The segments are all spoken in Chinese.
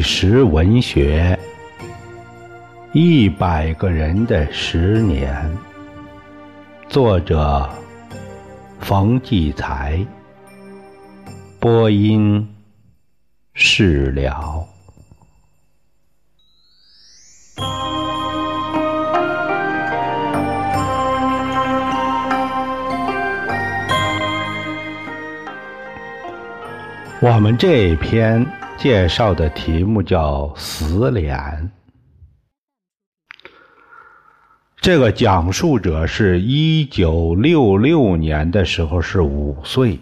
纪实文学，一百个人的十年，作者冯骥才，播音释了。我们这篇介绍的题目叫《死脸》。这个讲述者是一九六六年的时候是五岁，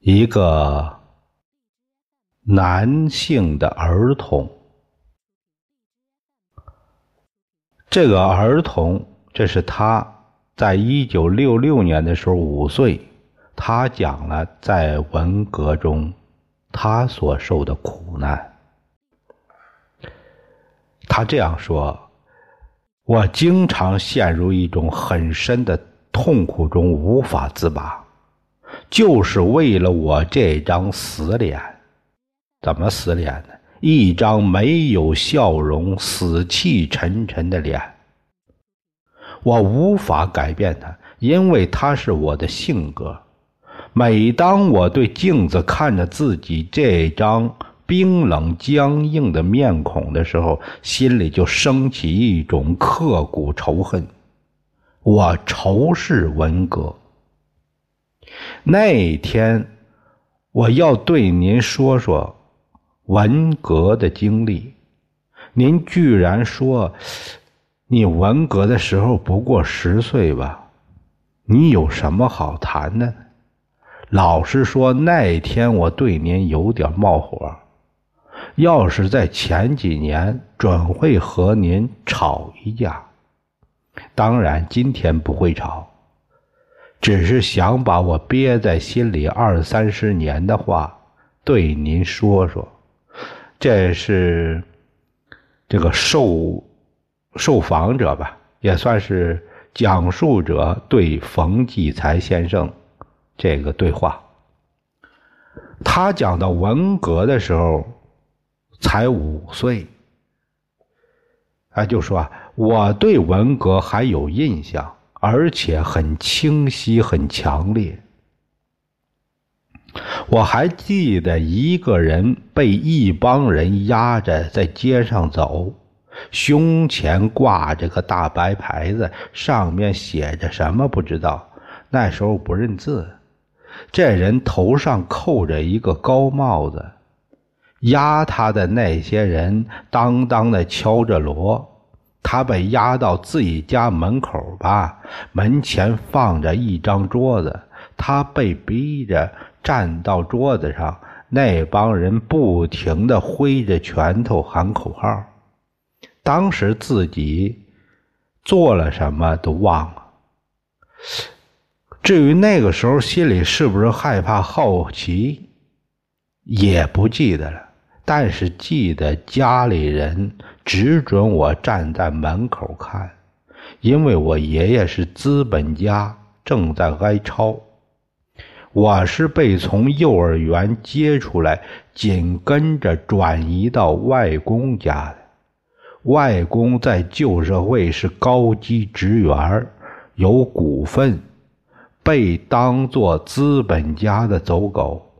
一个男性的儿童。这个儿童，这是他在一九六六年的时候五岁。他讲了在文革中他所受的苦难。他这样说：“我经常陷入一种很深的痛苦中无法自拔，就是为了我这张死脸。怎么死脸呢？一张没有笑容、死气沉沉的脸。我无法改变它，因为它是我的性格。”每当我对镜子看着自己这张冰冷僵硬的面孔的时候，心里就升起一种刻骨仇恨。我仇视文革。那天，我要对您说说文革的经历。您居然说，你文革的时候不过十岁吧？你有什么好谈的？老实说，那天我对您有点冒火。要是在前几年，准会和您吵一架。当然，今天不会吵，只是想把我憋在心里二三十年的话对您说说。这是这个受受访者吧，也算是讲述者对冯骥才先生。这个对话，他讲到文革的时候才五岁，啊，就说我对文革还有印象，而且很清晰、很强烈。我还记得一个人被一帮人压着在街上走，胸前挂着个大白牌子，上面写着什么不知道，那时候不认字。这人头上扣着一个高帽子，压他的那些人当当的敲着锣。他被押到自己家门口吧，门前放着一张桌子，他被逼着站到桌子上。那帮人不停的挥着拳头喊口号，当时自己做了什么都忘了。至于那个时候心里是不是害怕、好奇，也不记得了。但是记得家里人只准我站在门口看，因为我爷爷是资本家，正在挨抄。我是被从幼儿园接出来，紧跟着转移到外公家的。外公在旧社会是高级职员，有股份。被当作资本家的走狗，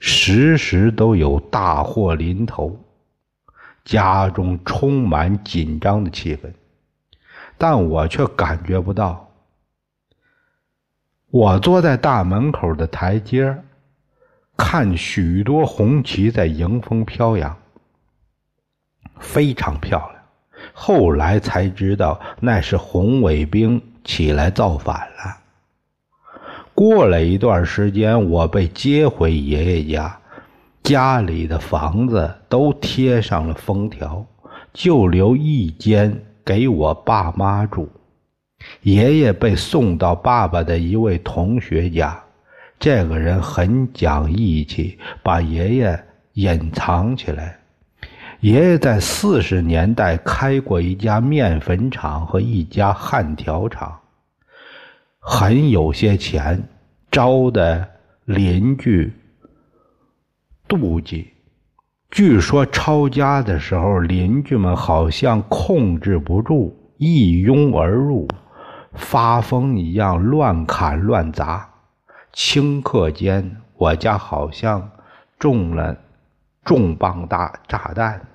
时时都有大祸临头，家中充满紧张的气氛，但我却感觉不到。我坐在大门口的台阶看许多红旗在迎风飘扬，非常漂亮。后来才知道，那是红卫兵起来造反了。过了一段时间，我被接回爷爷家，家里的房子都贴上了封条，就留一间给我爸妈住。爷爷被送到爸爸的一位同学家，这个人很讲义气，把爷爷隐藏起来。爷爷在四十年代开过一家面粉厂和一家焊条厂。很有些钱，招的邻居妒忌，据说抄家的时候，邻居们好像控制不住，一拥而入，发疯一样乱砍乱砸。顷刻间，我家好像中了重磅大炸弹。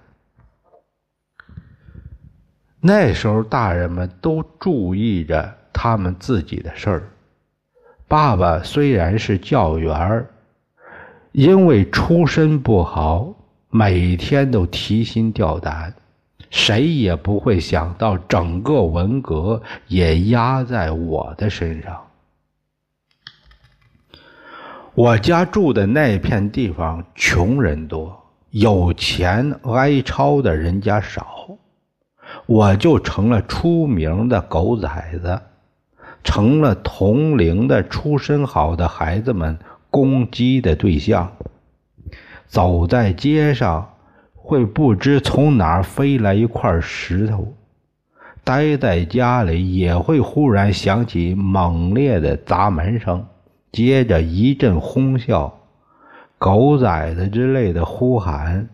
那时候，大人们都注意着他们自己的事儿。爸爸虽然是教员因为出身不好。每天都提心吊胆，谁也不会想到整个文革也压在我的身上。我家住的那片地方穷人多，有钱挨抄的人家少，我就成了出名的狗崽子，成了同龄的出身好的孩子们攻击的对象。走在街上，会不知从哪儿飞来一块石头；待在家里，也会忽然响起猛烈的砸门声，接着一阵哄笑、狗崽子之类的呼喊，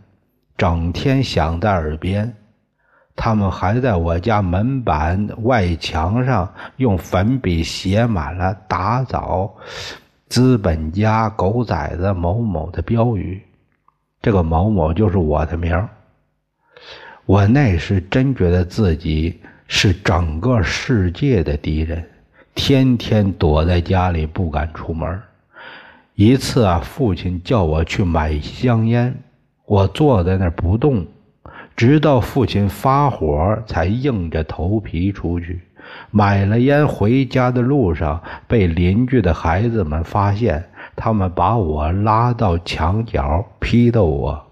整天响在耳边。他们还在我家门板外墙上用粉笔写满了“打倒资本家狗崽子某某”的标语。这个某某就是我的名我那时真觉得自己是整个世界的敌人，天天躲在家里不敢出门。一次啊，父亲叫我去买香烟，我坐在那儿不动，直到父亲发火，才硬着头皮出去买了烟。回家的路上，被邻居的孩子们发现。他们把我拉到墙角批斗我，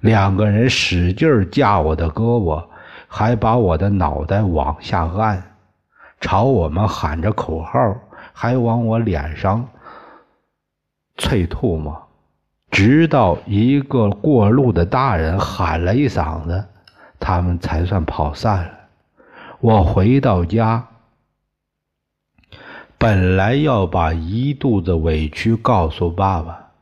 两个人使劲架我的胳膊，还把我的脑袋往下按，朝我们喊着口号，还往我脸上啐唾沫，直到一个过路的大人喊了一嗓子，他们才算跑散了。我回到家。本来要把一肚子委屈告诉爸爸，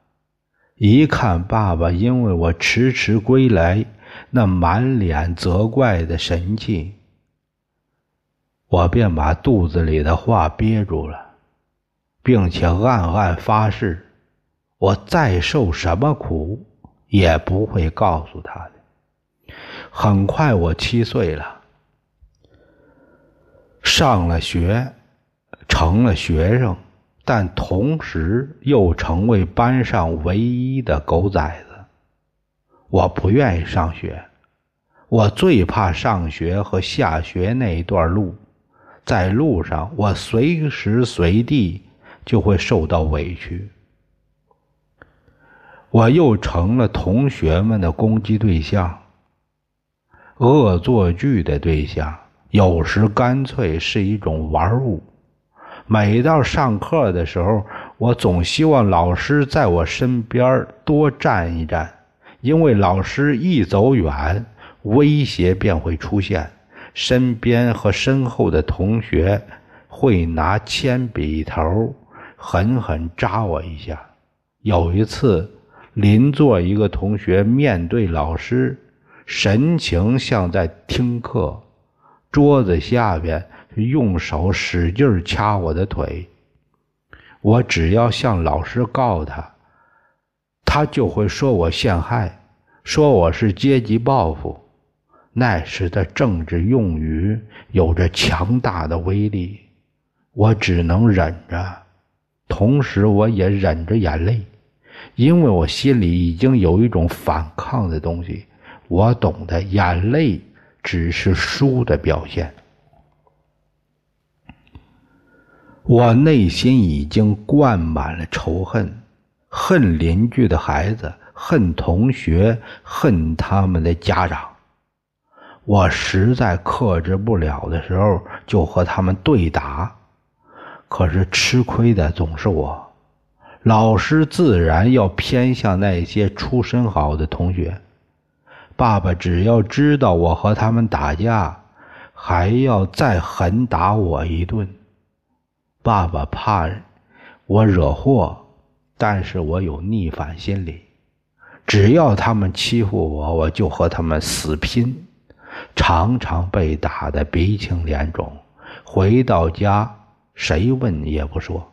一看爸爸因为我迟迟归来那满脸责怪的神气，我便把肚子里的话憋住了，并且暗暗发誓，我再受什么苦也不会告诉他的。很快，我七岁了，上了学。成了学生，但同时又成为班上唯一的狗崽子。我不愿意上学，我最怕上学和下学那一段路，在路上我随时随地就会受到委屈。我又成了同学们的攻击对象，恶作剧的对象，有时干脆是一种玩物。每到上课的时候，我总希望老师在我身边多站一站，因为老师一走远，威胁便会出现，身边和身后的同学会拿铅笔头狠狠扎我一下。有一次，邻座一个同学面对老师，神情像在听课，桌子下边。用手使劲掐我的腿，我只要向老师告他，他就会说我陷害，说我是阶级报复。那时的政治用语有着强大的威力，我只能忍着，同时我也忍着眼泪，因为我心里已经有一种反抗的东西。我懂得，眼泪只是输的表现。我内心已经灌满了仇恨，恨邻居的孩子，恨同学，恨他们的家长。我实在克制不了的时候，就和他们对打。可是吃亏的总是我，老师自然要偏向那些出身好的同学。爸爸只要知道我和他们打架，还要再狠打我一顿。爸爸怕我惹祸，但是我有逆反心理，只要他们欺负我，我就和他们死拼，常常被打得鼻青脸肿。回到家，谁问也不说。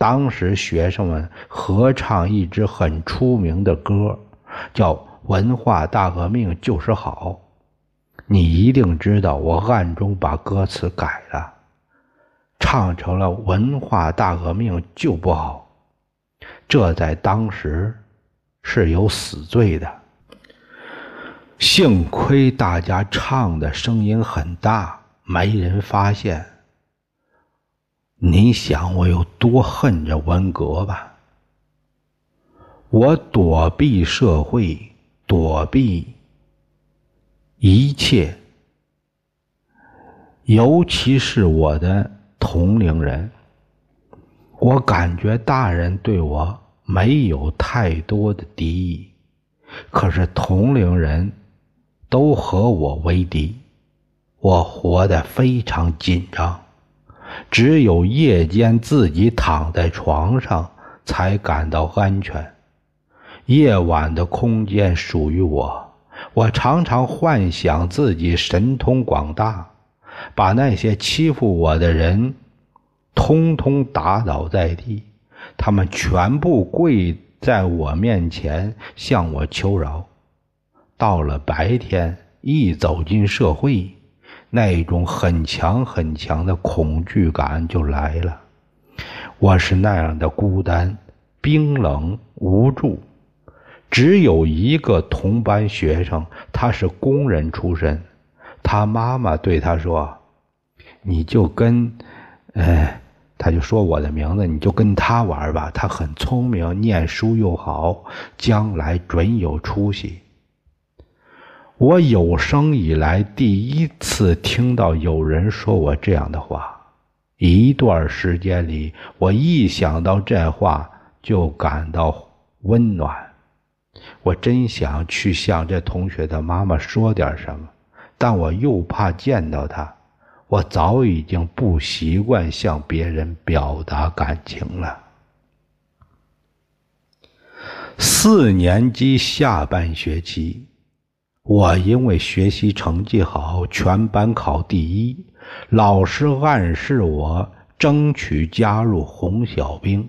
当时学生们合唱一支很出名的歌，叫《文化大革命就是好》。你一定知道，我暗中把歌词改了，唱成了“文化大革命就不好”。这在当时是有死罪的。幸亏大家唱的声音很大，没人发现。你想我有多恨这文革吧？我躲避社会，躲避一切，尤其是我的同龄人。我感觉大人对我没有太多的敌意，可是同龄人都和我为敌，我活得非常紧张。只有夜间自己躺在床上才感到安全。夜晚的空间属于我，我常常幻想自己神通广大，把那些欺负我的人通通打倒在地，他们全部跪在我面前向我求饶。到了白天，一走进社会。那种很强很强的恐惧感就来了，我是那样的孤单、冰冷、无助。只有一个同班学生，他是工人出身，他妈妈对他说：“你就跟……哎，他就说我的名字，你就跟他玩吧，他很聪明，念书又好，将来准有出息。”我有生以来第一次听到有人说我这样的话。一段时间里，我一想到这话就感到温暖。我真想去向这同学的妈妈说点什么，但我又怕见到他。我早已经不习惯向别人表达感情了。四年级下半学期。我因为学习成绩好，全班考第一，老师暗示我争取加入红小兵。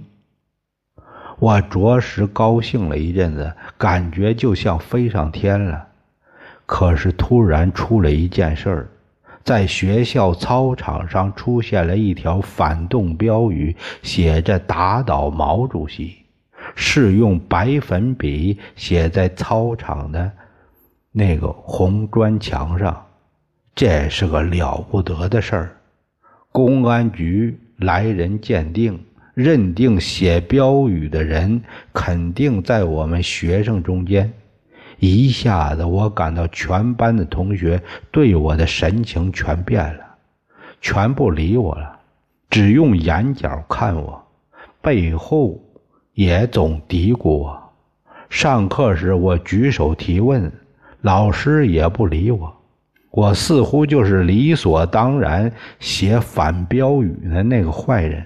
我着实高兴了一阵子，感觉就像飞上天了。可是突然出了一件事儿，在学校操场上出现了一条反动标语，写着“打倒毛主席”，是用白粉笔写在操场的。那个红砖墙上，这是个了不得的事儿。公安局来人鉴定，认定写标语的人肯定在我们学生中间。一下子，我感到全班的同学对我的神情全变了，全不理我了，只用眼角看我，背后也总嘀咕我。上课时，我举手提问。老师也不理我，我似乎就是理所当然写反标语的那个坏人，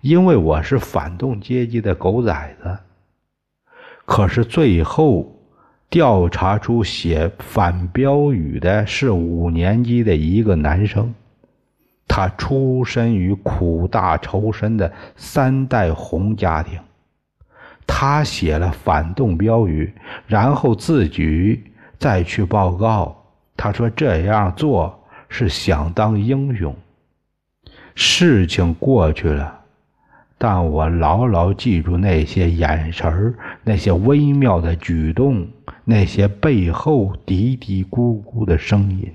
因为我是反动阶级的狗崽子。可是最后调查出写反标语的是五年级的一个男生，他出身于苦大仇深的三代红家庭，他写了反动标语，然后自举。再去报告，他说这样做是想当英雄。事情过去了，但我牢牢记住那些眼神那些微妙的举动，那些背后嘀嘀咕咕的声音。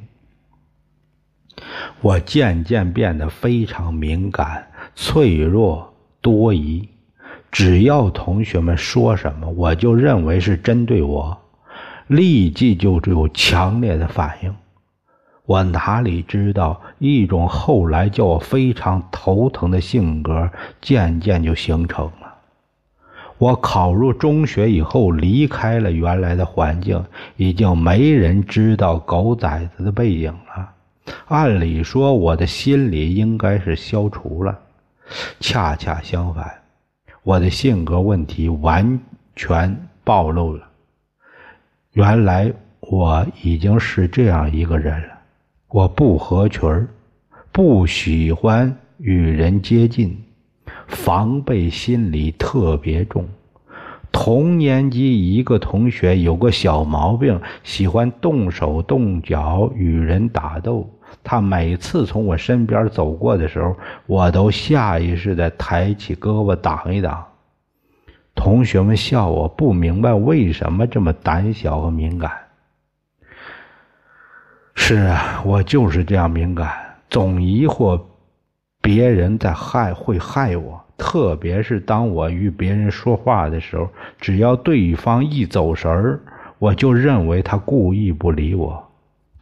我渐渐变得非常敏感、脆弱、多疑。只要同学们说什么，我就认为是针对我。立即就有强烈的反应，我哪里知道，一种后来叫我非常头疼的性格渐渐就形成了。我考入中学以后，离开了原来的环境，已经没人知道狗崽子的背影了。按理说，我的心理应该是消除了，恰恰相反，我的性格问题完全暴露了。原来我已经是这样一个人了。我不合群儿，不喜欢与人接近，防备心理特别重。同年级一个同学有个小毛病，喜欢动手动脚与人打斗。他每次从我身边走过的时候，我都下意识地抬起胳膊挡一挡。同学们笑我不明白为什么这么胆小和敏感。是啊，我就是这样敏感，总疑惑别人在害会害我，特别是当我与别人说话的时候，只要对方一走神儿，我就认为他故意不理我，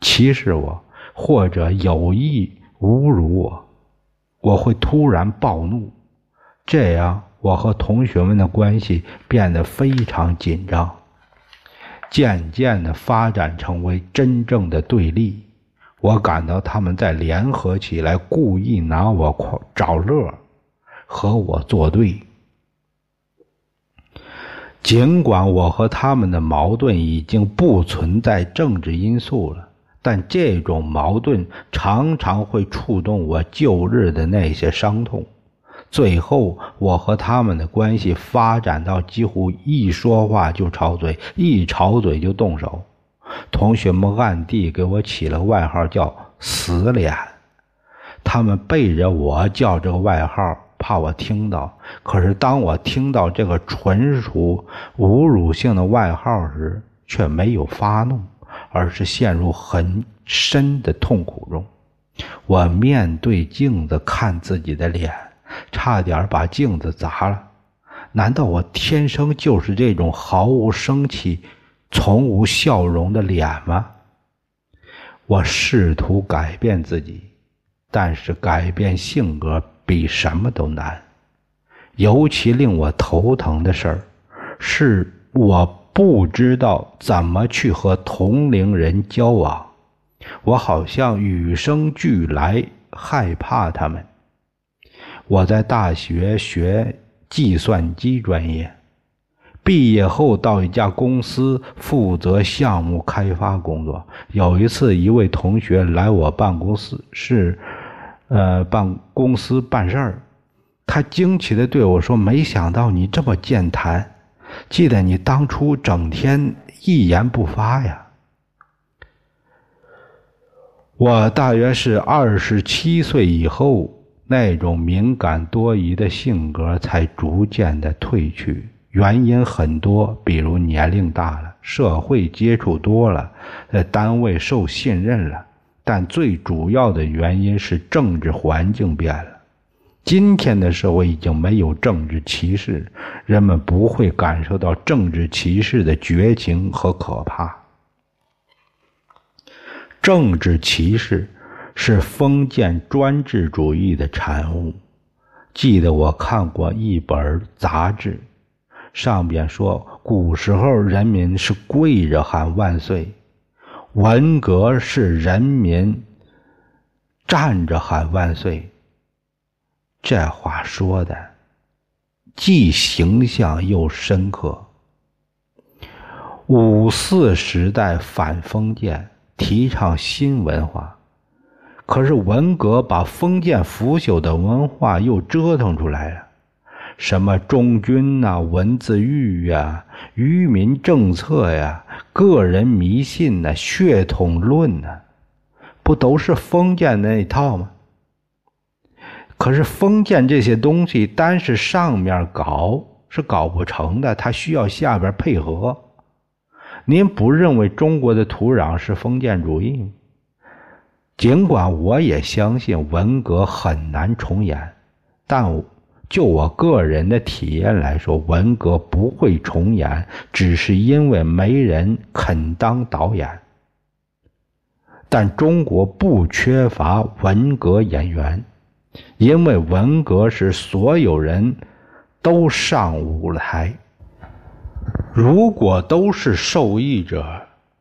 歧视我，或者有意侮辱我，我会突然暴怒，这样我和同学们的关系变得非常紧张。渐渐的发展成为真正的对立，我感到他们在联合起来，故意拿我找乐，和我作对。尽管我和他们的矛盾已经不存在政治因素了，但这种矛盾常常会触动我旧日的那些伤痛。最后，我和他们的关系发展到几乎一说话就吵嘴，一吵嘴就动手。同学们暗地给我起了外号，叫“死脸”。他们背着我叫这个外号，怕我听到。可是当我听到这个纯属侮辱性的外号时，却没有发怒，而是陷入很深的痛苦中。我面对镜子看自己的脸。差点把镜子砸了。难道我天生就是这种毫无生气、从无笑容的脸吗？我试图改变自己，但是改变性格比什么都难。尤其令我头疼的事儿，是我不知道怎么去和同龄人交往。我好像与生俱来害怕他们。我在大学学计算机专业，毕业后到一家公司负责项目开发工作。有一次，一位同学来我办公室，是呃办公司办事儿，他惊奇地对我说：“没想到你这么健谈，记得你当初整天一言不发呀。”我大约是二十七岁以后。那种敏感多疑的性格才逐渐的褪去，原因很多，比如年龄大了，社会接触多了，在单位受信任了。但最主要的原因是政治环境变了。今天的社会已经没有政治歧视，人们不会感受到政治歧视的绝情和可怕。政治歧视。是封建专制主义的产物。记得我看过一本杂志，上边说古时候人民是跪着喊万岁，文革是人民站着喊万岁。这话说的既形象又深刻。五四时代反封建，提倡新文化。可是文革把封建腐朽的文化又折腾出来了，什么忠君呐、文字狱呀、愚民政策呀、个人迷信呐、血统论呐，不都是封建那一套吗？可是封建这些东西，单是上面搞是搞不成的，它需要下边配合。您不认为中国的土壤是封建主义吗？尽管我也相信文革很难重演，但就我个人的体验来说，文革不会重演，只是因为没人肯当导演。但中国不缺乏文革演员，因为文革时所有人都上舞台。如果都是受益者，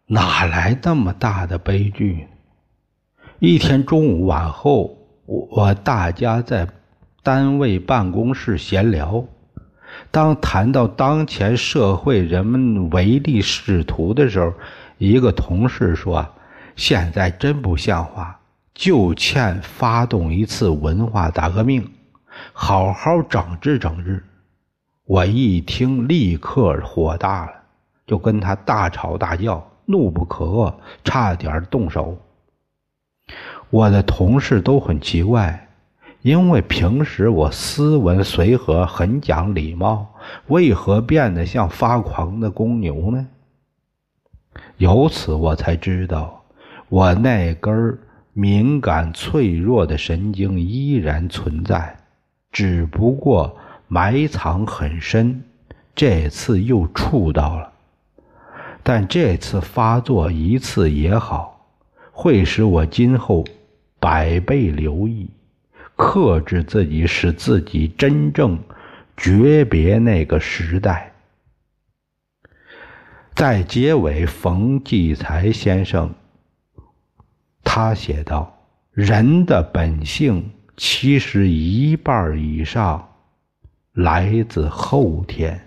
哪来那么大的悲剧？一天中午晚后，我大家在单位办公室闲聊，当谈到当前社会人们唯利是图的时候，一个同事说：“现在真不像话，就欠发动一次文化大革命，好好整治整治。”我一听，立刻火大了，就跟他大吵大叫，怒不可遏，差点动手。我的同事都很奇怪，因为平时我斯文随和，很讲礼貌，为何变得像发狂的公牛呢？由此我才知道，我那根敏感脆弱的神经依然存在，只不过。埋藏很深，这次又触到了，但这次发作一次也好，会使我今后百倍留意，克制自己，使自己真正诀别那个时代。在结尾，冯骥才先生他写道：“人的本性其实一半以上。”来自后天。